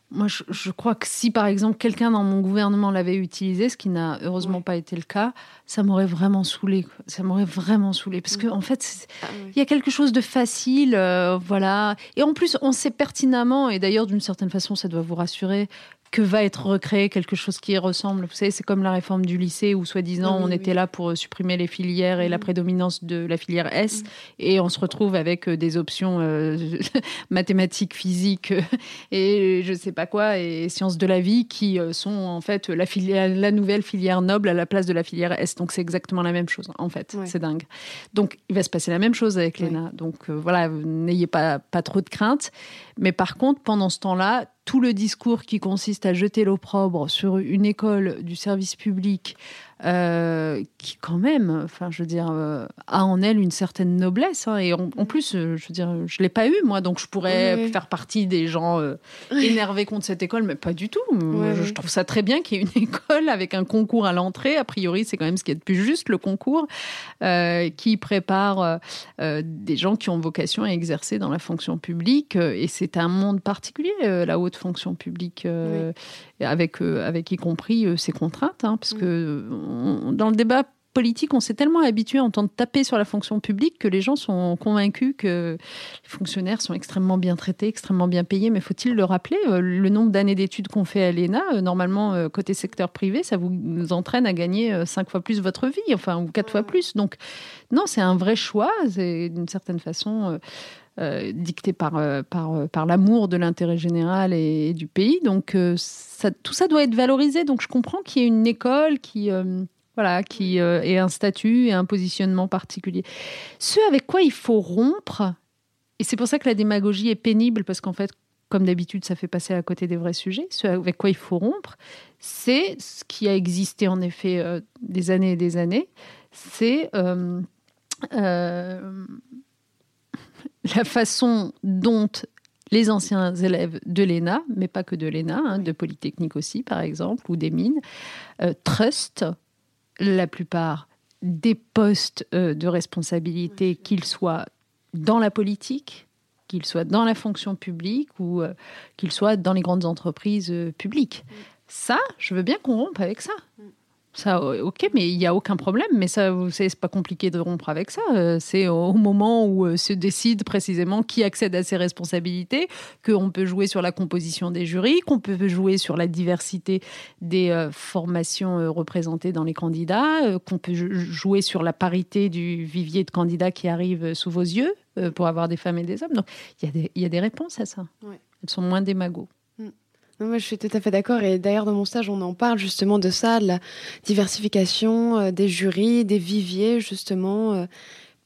Moi, je, crois que si, par exemple, quelqu'un dans mon gouvernement l'avait utilisé, ce qui n'a heureusement pas été le cas, ça m'aurait vraiment saoulé. Ça m'aurait vraiment saoulé. Parce qu'en en fait, ah il y a quelque chose de facile, euh, voilà. Et en plus, on sait pertinemment, et d'ailleurs, d'une certaine façon, ça doit vous rassurer, que va être recréé quelque chose qui ressemble. Vous savez, c'est comme la réforme du lycée où, soi-disant, on était là pour euh, supprimer les filières et la mm. prédominance de la filière S, mm. et on se retrouve avec euh, des options euh, mathématiques, physiques et je sais pas quoi, et sciences de la vie qui sont en fait la, filière, la nouvelle filière noble à la place de la filière S. Donc c'est exactement la même chose, en fait. C'est dingue. Donc il va se passer la même chose avec l'ENA. Donc voilà, n'ayez pas, pas trop de crainte. Mais par contre, pendant ce temps-là, tout le discours qui consiste à jeter l'opprobre sur une école du service public euh, qui quand même, enfin, je veux dire, euh, a en elle une certaine noblesse. Hein, et en, plus, euh, je veux dire, je l'ai pas eu moi, donc je pourrais faire partie des gens énervés contre cette école, mais pas du tout. je, trouve ça très bien qu'il y ait une école avec un concours à l'entrée. A priori, c'est quand même ce qui est de plus juste, le concours, qui prépare des gens qui ont vocation à exercer dans la fonction publique. Et c'est un monde particulier, la haute fonction publique avec, avec y compris ses contraintes, hein, parce mm. Dans le débat politique, on s'est tellement habitué à entendre taper sur la fonction publique que les gens sont convaincus que les fonctionnaires sont extrêmement bien traités, extrêmement bien payés. Mais faut-il le rappeler euh, Le nombre d'années d'études qu'on fait à l'ENA, normalement, côté secteur privé, ça vous entraîne à gagner cinq fois plus votre vie, enfin, ou quatre fois plus. Donc, non, c'est un vrai choix. C'est d'une certaine façon. Euh, dicté par, euh, par, euh, par l'amour de l'intérêt général et, du pays. Donc ça, tout ça doit être valorisé. Donc je comprends qu'il y ait une école qui, voilà, qui ait un statut et un positionnement particulier. Ce avec quoi il faut rompre, et c'est pour ça que la démagogie est pénible, parce qu'en fait, comme d'habitude, ça fait passer à côté des vrais sujets. Ce avec quoi il faut rompre, c'est ce qui a existé en effet des années et des années. C'est la façon dont les anciens élèves de l'ENA, mais pas que de l'ENA, hein, de Polytechnique aussi par exemple, ou des mines, euh, trustent la plupart des postes euh, de responsabilité, qu'ils soient dans la politique, qu'ils soient dans la fonction publique ou euh, qu'ils soient dans les grandes entreprises publiques. Ça, je veux bien qu'on rompe avec ça. Ça, ok, mais il n'y a aucun problème. Mais ça, vous savez, c'est pas compliqué de rompre avec ça. Euh, c'est au moment où euh, se décide précisément qui accède à ses responsabilités, qu'on peut jouer sur la composition des jurys, qu'on peut jouer sur la diversité des euh, formations représentées dans les candidats, qu'on peut jouer sur la parité du vivier de candidats qui arrivent sous vos yeux pour avoir des femmes et des hommes. Donc, il y, a des réponses à ça. Elles sont moins démagogues moi, je suis tout à fait d'accord. Et d'ailleurs, dans mon stage, on en parle justement de ça, de la diversification euh, des jurys, des viviers, justement. Euh,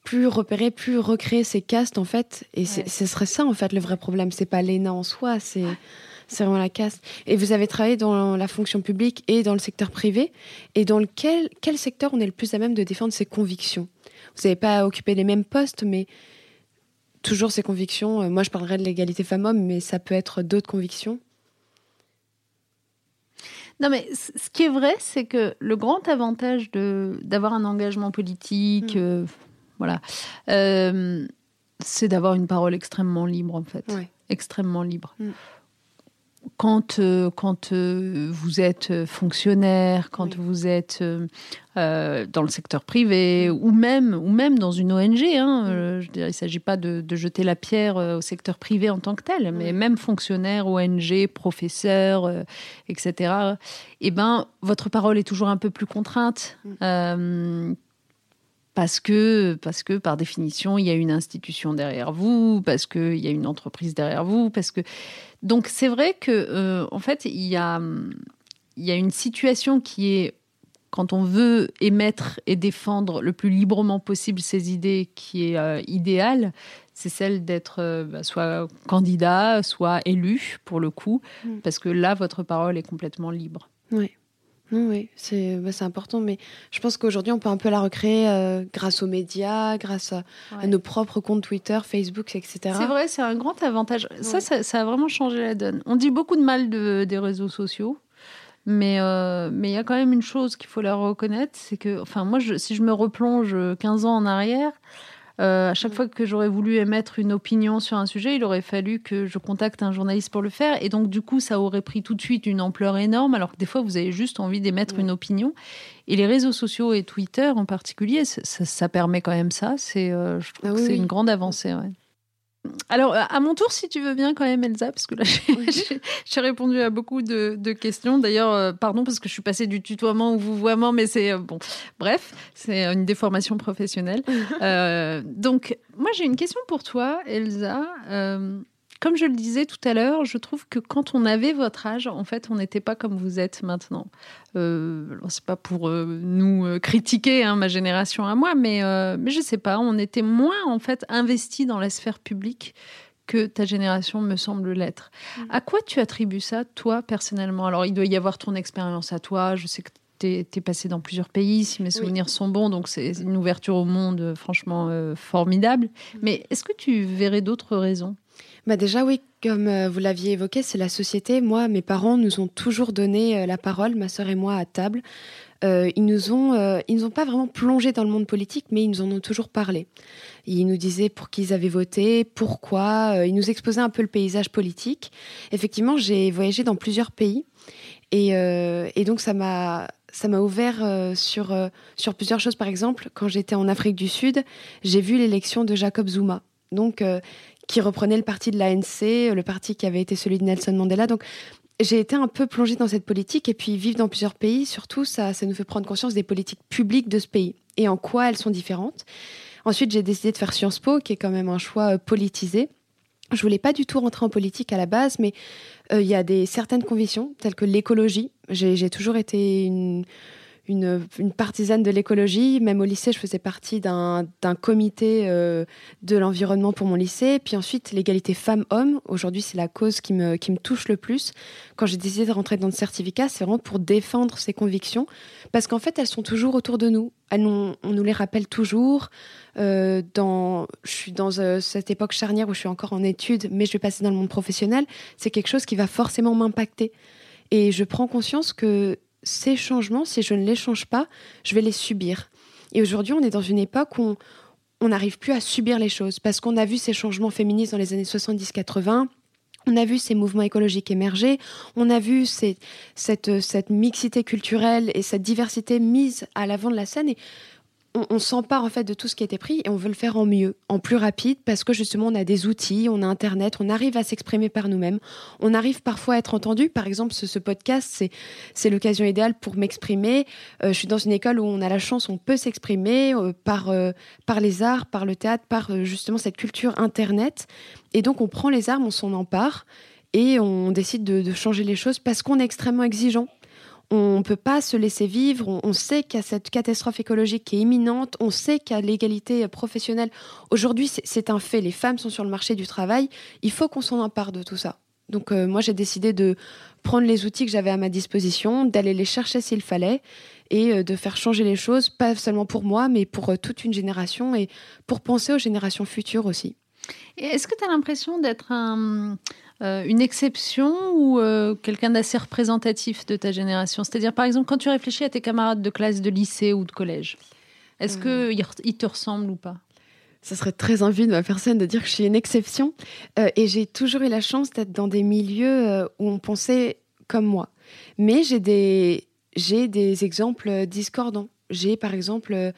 plus repérer, plus recréer ces castes, en fait. Et ce serait ça, en fait, le vrai problème. C'est pas l'ENA en soi, c'est. C'est vraiment la caste. Et vous avez travaillé dans la fonction publique et dans le secteur privé. Et dans lequel, quel secteur on est le plus à même de défendre ses convictions? Vous n'avez pas occupé les mêmes postes, mais toujours ses convictions. Euh, moi, je parlerai de l'égalité femmes-hommes, mais ça peut être d'autres convictions. Non, mais ce qui est vrai, c'est que le grand avantage d'avoir un engagement politique, mm. euh, voilà, euh, c'est d'avoir une parole extrêmement libre, en fait. Extrêmement libre. Mm quand, euh, quand vous êtes fonctionnaire, quand vous êtes euh, dans le secteur privé ou même, ou même dans une ONG, hein, je dirais, il ne s'agit pas de, jeter la pierre au secteur privé en tant que tel, mais même fonctionnaire, ONG, professeur, etc., eh ben, votre parole est toujours un peu plus contrainte. Mm. parce que, parce que par définition, il y a une institution derrière vous, parce qu'il y a une entreprise derrière vous, parce que donc c'est vrai que euh, en fait il y a, il y a une situation qui est quand on veut émettre et défendre le plus librement possible ses idées, qui est euh, idéale, c'est celle d'être euh, bah, soit candidat, soit élu, pour le coup, mm. parce que là, votre parole est complètement libre. Oui. Oui, bah, c'est important, mais je pense qu'aujourd'hui, on peut un peu la recréer euh, grâce aux médias, grâce à, nos propres comptes Twitter, Facebook, etc. C'est vrai, c'est un grand avantage. Ça, ça, a vraiment changé la donne. On dit beaucoup de mal de, des réseaux sociaux, mais euh, mais il y a quand même une chose qu'il faut leur reconnaître, c'est que, enfin, moi, je, si je me replonge 15 ans en arrière, à chaque fois que j'aurais voulu émettre une opinion sur un sujet, il aurait fallu que je contacte un journaliste pour le faire. Et donc, du coup, ça aurait pris tout de suite une ampleur énorme, alors que des fois, vous avez juste envie d'émettre une opinion. Et les réseaux sociaux et Twitter en particulier, ça, permet quand même ça. C'est, je trouve ah que c'est une grande avancée. Ouais. Alors, à mon tour, si tu veux bien quand même, Elsa, parce que là, j'ai répondu à beaucoup de, questions. D'ailleurs, euh, pardon, parce que je suis passée du tutoiement au vouvoiement, mais c'est euh, bon. Bref, c'est une déformation professionnelle. Euh, donc, moi, j'ai une question pour toi, Elsa. Comme je le disais tout à l'heure, je trouve que quand on avait votre âge, en fait, on n'était pas comme vous êtes maintenant. Euh, c'est pas pour euh, nous euh, critiquer, hein, ma génération à moi, mais, euh, mais je sais pas, on était moins en fait investi dans la sphère publique que ta génération me semble l'être. Mm. À quoi tu attribues ça, toi, personnellement? Alors, il doit y avoir ton expérience à toi. Je sais que tu es, passé dans plusieurs pays, si mes souvenirs sont bons, donc c'est une ouverture au monde franchement formidable. Mm. Mais est-ce que tu verrais d'autres raisons? Bah déjà oui, comme euh, vous l'aviez évoqué, c'est la société. Moi, mes parents nous ont toujours donné euh, la parole, ma sœur et moi à table. Euh, ils nous ont, ils nous ont pas vraiment plongé dans le monde politique, mais ils nous en ont toujours parlé. Ils nous disaient pour qui ils avaient voté, pourquoi. ils nous exposaient un peu le paysage politique. Effectivement, j'ai voyagé dans plusieurs pays, et, et donc ça m'a ça m'a ouvert sur, sur plusieurs choses. Par exemple, quand j'étais en Afrique du Sud, j'ai vu l'élection de Jacob Zuma. Donc, qui reprenait le parti de l'ANC, le parti qui avait été celui de Nelson Mandela. Donc, j'ai été un peu plongée dans cette politique et puis vivre dans plusieurs pays, surtout, ça, ça nous fait prendre conscience des politiques publiques de ce pays et en quoi elles sont différentes. Ensuite, j'ai décidé de faire Sciences Po, qui est quand même un choix euh, politisé. Je voulais pas du tout rentrer en politique à la base, mais euh, il y a des certaines convictions, telles que l'écologie. J'ai toujours été une, une, partisane de l'écologie. Même au lycée, je faisais partie d'un comité euh, de l'environnement pour mon lycée. Puis ensuite, l'égalité femmes-hommes. Aujourd'hui, c'est la cause qui me, qui me touche le plus. Quand j'ai décidé de rentrer dans le certificat, c'est vraiment pour défendre ces convictions. Parce qu'en fait, elles sont toujours autour de nous. On nous les rappelle toujours. Euh, dans, je suis dans euh, cette époque charnière où je suis encore en études, mais je vais passer dans le monde professionnel. C'est quelque chose qui va forcément m'impacter. Et je prends conscience que ces changements, si je ne les change pas, je vais les subir. Et aujourd'hui, on est dans une époque où on n'arrive plus à subir les choses parce qu'on a vu ces changements féministes dans les années 70-80. On a vu ces mouvements écologiques émerger, on a vu cette, cette mixité culturelle et cette diversité mise à l'avant de la scène. Et on, s'empare en fait de tout ce qui été pris et on veut le faire en mieux, en plus rapide, parce que justement on a des outils, on a Internet, on arrive à s'exprimer par nous-mêmes, on arrive parfois à être entendu. Par exemple, ce, podcast, c'est l'occasion idéale pour m'exprimer. Euh, je suis dans une école où on a la chance, on peut s'exprimer euh, euh, par les arts, par le théâtre, par justement cette culture Internet. Et donc on prend les armes, on s'en empare et on décide de changer les choses parce qu'on est extrêmement exigeant on ne peut pas se laisser vivre. On, sait qu'il y a cette catastrophe écologique qui est imminente. On sait qu'il y a l'égalité professionnelle. Aujourd'hui, c'est un fait. Les femmes sont sur le marché du travail. Il faut qu'on s'en empare de tout ça. Donc euh, moi, j'ai décidé de prendre les outils que j'avais à ma disposition, d'aller les chercher s'il fallait et euh, de faire changer les choses, pas seulement pour moi, mais pour euh, toute une génération et pour penser aux générations futures aussi. Est-ce que tu as l'impression d'être un, euh, une exception ou euh, quelqu'un d'assez représentatif de ta génération? C'est-à-dire, par exemple, quand tu réfléchis à tes camarades de classe de lycée ou de collège, est-ce euh. qu'ils te ressemblent ou pas? Ça serait très envie de ma personne de dire que je suis une exception. et j'ai toujours eu la chance d'être dans des milieux où on pensait comme moi. Mais j'ai des, j'ai des exemples discordants. J'ai par exemple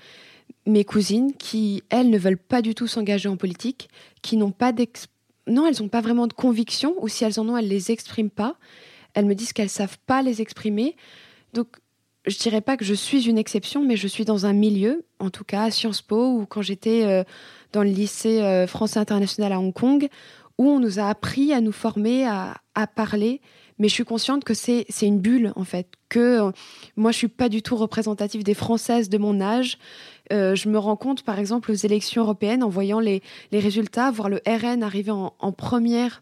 mes cousines qui, elles, ne veulent pas du tout s'engager en politique, qui n'ont pas d'expérience non, elles n'ont pas vraiment de conviction, ou si elles en ont, elles les expriment pas. Elles me disent qu'elles savent pas les exprimer. Donc, je dirais pas que je suis une exception, mais je suis dans un milieu, en tout cas à Sciences Po, ou quand j'étais euh, dans le lycée euh, français international à Hong Kong, où on nous a appris à nous former, à, à parler. Mais je suis consciente que c'est une bulle, en fait. Que euh, moi, je suis pas du tout représentative des Françaises de mon âge. Euh, je me rends compte, par exemple, aux élections européennes, en voyant les, résultats, voir le RN arriver en, première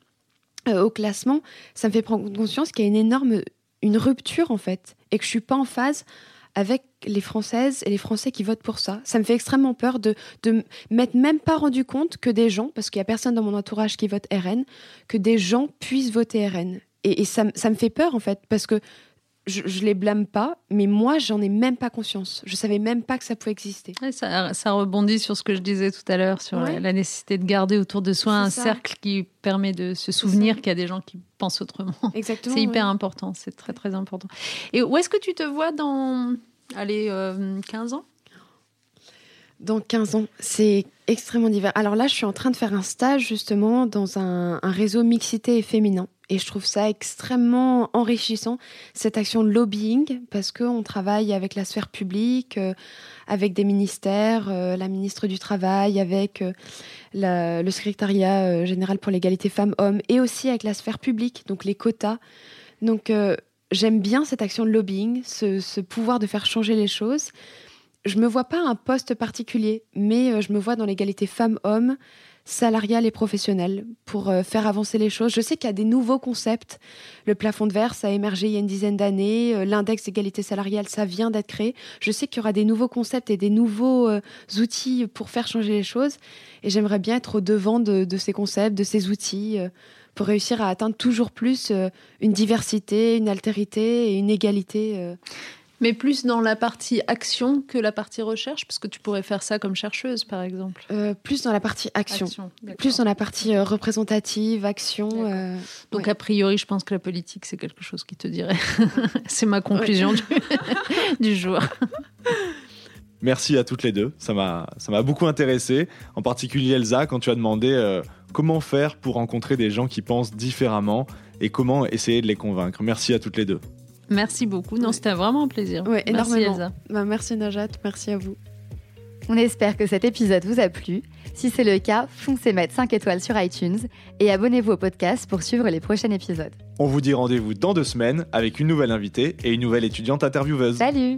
euh, au classement, ça me fait prendre conscience qu'il y a une énorme une rupture, en fait, et que je suis pas en phase avec les Françaises et les Français qui votent pour ça. Ça me fait extrêmement peur de, de m'être même pas rendu compte que des gens, parce qu'il y a personne dans mon entourage qui vote RN, que des gens puissent voter RN. Et, ça, ça, me fait peur, en fait, parce que je, je les blâme pas, mais moi, j'en ai même pas conscience. Je savais même pas que ça pouvait exister. Ouais, ça, ça rebondit sur ce que je disais tout à l'heure, sur Ouais. la, la nécessité de garder autour de soi un ça. cercle qui permet de se souvenir qu'il y a des gens qui pensent autrement. Exactement. C'est hyper ouais. important, c'est très très important. Et où est-ce que tu te vois dans, allez, euh, 15 ans? Dans 15 ans, c'est extrêmement divers. Alors là, je suis en train de faire un stage justement dans un, un réseau mixité et féminin. Et je trouve ça extrêmement enrichissant, cette action de lobbying, parce qu'on travaille avec la sphère publique, euh, avec des ministères, euh, la ministre du Travail, avec euh, le secrétariat général pour l'égalité femmes-hommes, et aussi avec la sphère publique, donc les quotas. Donc j'aime bien cette action de lobbying, ce, ce pouvoir de faire changer les choses je me vois pas un poste particulier, mais je me vois dans l'égalité femmes-hommes, salariale et professionnelle, pour euh, faire avancer les choses. Je sais qu'il y a des nouveaux concepts. Le plafond de verre, ça a émergé il y a une dizaine d'années. Euh, L'index d'égalité salariale, ça vient d'être créé. Je sais qu'il y aura des nouveaux concepts et des nouveaux euh, outils pour faire changer les choses. Et j'aimerais bien être au devant de, de ces concepts, de ces outils, pour réussir à atteindre toujours plus une diversité, une altérité et une égalité. Mais plus dans la partie action que la partie recherche, parce que tu pourrais faire ça comme chercheuse, par exemple. euh, plus dans la partie action. Plus dans la partie euh, représentative, action. Euh, Donc, ouais. a priori, je pense que la politique, c'est quelque chose qui te dirait. c'est ma conclusion du, du jour. Merci à toutes les deux. Ça m'a, ça m'a beaucoup intéressé. En particulier Elsa, quand tu as demandé euh, comment faire pour rencontrer des gens qui pensent différemment et comment essayer de les convaincre. Merci à toutes les deux. Merci beaucoup. Non, Ouais. c'était vraiment un plaisir. Ouais, Merci, énormément. Elsa. Bah, merci Najat, merci à vous. On espère que cet épisode vous a plu. Si c'est le cas, foncez mettre 5 étoiles sur iTunes et abonnez-vous au podcast pour suivre les prochains épisodes. On vous dit rendez-vous dans deux semaines avec une nouvelle invitée et une nouvelle étudiante intervieweuse. Salut